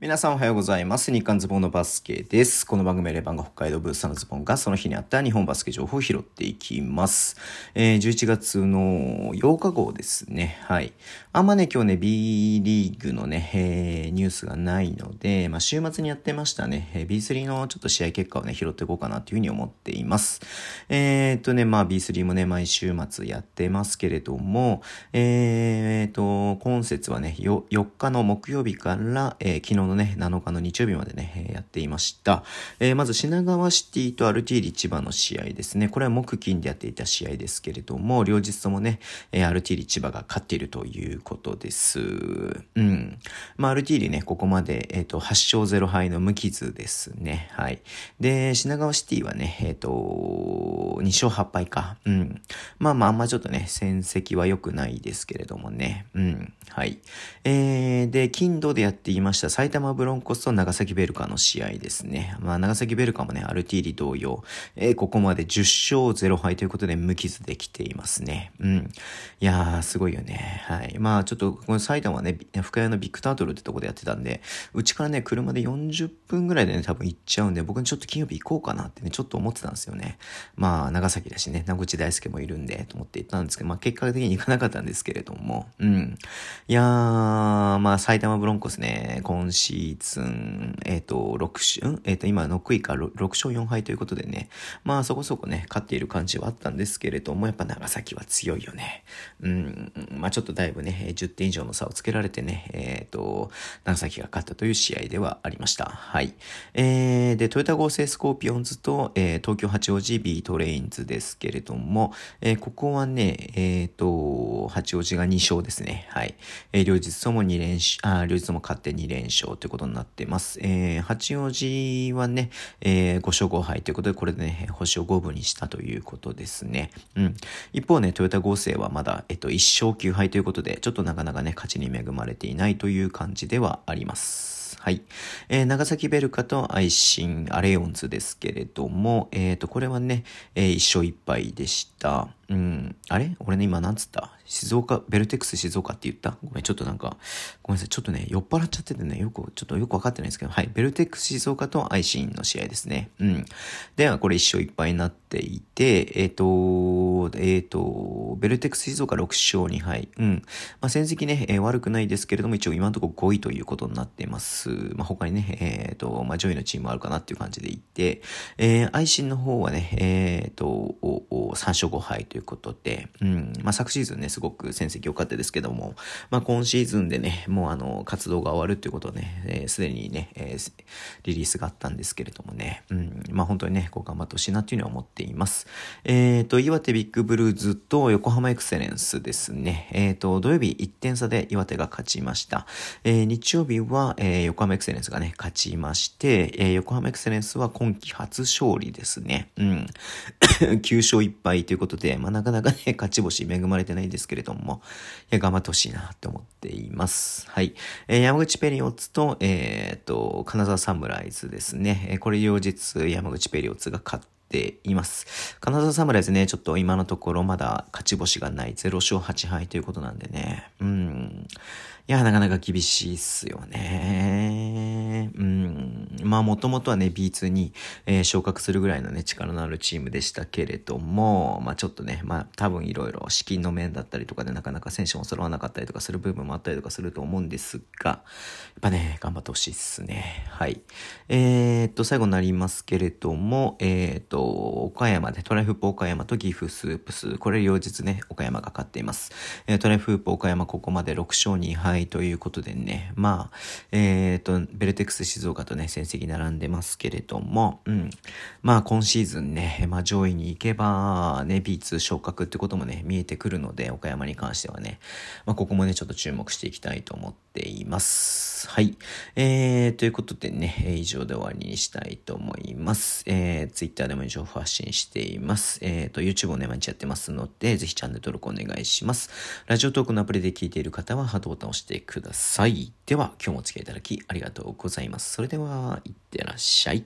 皆さんおはようございます。日刊ズボンのバスケです。この番組はレバンが北海道ブースターのズボンがその日にあった日本バスケ情報を拾っていきます。えー、11月の8日号ですね。はい。あんまね、今日ね、B リーグのね、えー、ニュースがないので、まあ、週末にやってましたね、えー、B3 のちょっと試合結果をね、拾っていこうかなというふうに思っています。えー、っとね、まあ B3 もね、毎週末やってますけれども、えー、っと、今節はね、4日の木曜日から、えー、昨日のね、7日の日曜日までね、やっていました。えー、まず品川シティとアルティーリ千葉の試合ですね。これは木金でやっていた試合ですけれども、両日ともね、えー、アルティーリ千葉が勝っているということです。うん。まあ、アルティーリね、ここまで、えっ、ー、と、8勝0敗の無傷ですね。はい。で、品川シティはね、えっ、ー、と、2勝8敗か。うん。まあまあ、あんまちょっとね、戦績は良くないですけれどもね。うん。はい。えー、で、金土でやっていました埼玉玉ブロンコスと長崎ベルカの試合ですね。まあ、長崎ベルカもね、アルティーリ同様、えー、ここまで10勝0敗ということで無傷できていますね。うん。いやー、すごいよね。はい。まあ、ちょっと、この埼玉ね、深谷のビッグタートルってとこでやってたんで、うちからね、車で40分ぐらいでね、多分行っちゃうんで、僕にちょっと金曜日行こうかなってね、ちょっと思ってたんですよね。まあ、長崎だしね、名口大輔もいるんで、と思って行ったんですけど、まあ、結果的に行かなかったんですけれども、うん。いやー、まあ、埼玉ブロンコスね、今シシーズン、えっ、ー、と、6勝、えっ、ー、と、今、6位か 6, 6勝4敗ということでね、まあ、そこそこね、勝っている感じはあったんですけれども、やっぱ長崎は強いよね。うん、まあ、ちょっとだいぶね、10点以上の差をつけられてね、えっ、ー、と、長崎が勝ったという試合ではありました。はい。えー、で、豊田合成スコーピオンズと、えー、東京八王子ビートレインズですけれども、えー、ここはね、えっ、ー、と、八王子が2勝ですね。はい。えー、両日とも2連勝、あ、両日とも勝って2連勝ということになってます。えー、八王子はね、えー、5勝5敗ということで、これでね、星を5分にしたということですね。うん。一方ね、豊田合成はまだ、えっと、1勝9敗ということで、ちょっとなかなかね、勝ちに恵まれていないという感じではあります。。はい。えー、長崎ベルカと愛心アレオンズですけれども、えっ、ー、と、これはね、えー、一勝一敗でした。うん。あれ？俺ね、今なんつった？静岡、ベルテックス静岡って言った？ごめん、ちょっとなんか、ごめんなさい。ちょっとね、酔っ払っちゃっててね、よく、ちょっとよくわかってないんですけど、はい。ベルテックス静岡と愛心の試合ですね。うん。では、これ一勝一敗になっていて、えっ、ー、と、えっ、ー、と、ベルテックス静岡6勝2敗。うん。まあ、戦績ね、えー、悪くないですけれども、一応今のところ5位ということになっています。まあ、他にね、えっ、と、まあ、上位のチームあるかなっていう感じでいて、えー、愛心の方はね、えっ、と、おお3勝5敗ということで、うん。まあ、昨シーズンね、すごく戦績良かったですけども、まあ、今シーズンでね、もうあの、活動が終わるっていうことをね、す、で、にね、えー、リリースがあったんですけれどもね、うん。まあ、本当にね、こう頑張ってほしいなっていうのは思っています。えっ、と、岩手ビッグブルーズと横浜エクセレンスですね。えっ、と、土曜日1点差で岩手が勝ちました。えー、日曜日は、えー、横浜エクセレンスがね、勝ちまして、えー、横浜エクセレンスは今季初勝利ですね。うん。9勝1敗ということで、まあ、なかなかね、勝ち星恵まれてないんですけれども、いや、頑張ってほしいなって思っています。はい。えー、山口ペリオッツと、えっ、と、金沢サムライズですね。えー、これ両日山口ペリオッツが勝っています。金沢サムライズね、ちょっと今のところまだ勝ち星がない0勝8敗ということなんでね。うん。いや、なかなか厳しいっすよね。うん。まあ、もともとはね、B2 に、えー、昇格するぐらいのね、力のあるチームでしたけれども、まあ、ちょっとね、まあ、多分いろいろ資金の面だったりとかでなかなか選手も揃わなかったりとかする部分もあったりとかすると思うんですが、やっぱね、頑張ってほしいっすね。はい。えー、っと、最後になりますけれども、えー、っと、岡山で、トライフープ岡山と岐阜スープス、これ両日ね、岡山が勝っています。えー、トライフープ岡山ここまで6勝2敗、ということでね、まあ、えっ、と、ベルテックス静岡とね、績並んでますけれども、うん。まあ、今シーズンね、まあ、上位に行けば、ね、B2 昇格ってこともね、見えてくるので、岡山に関してはね、まあ、ここもね、ちょっと注目していきたいと思ってています。はい。えー、ということでね、以上で終わりにしたいと思います。えー、Twitter でも情報発信しています。えー、と、YouTube をね、毎日やってますので、ぜひチャンネル登録お願いします。ラジオトークのアプリで聞いている方は、ハートボタンを押してください。では、今日もお付き合いいただきありがとうございます。それでは、いってらっしゃい。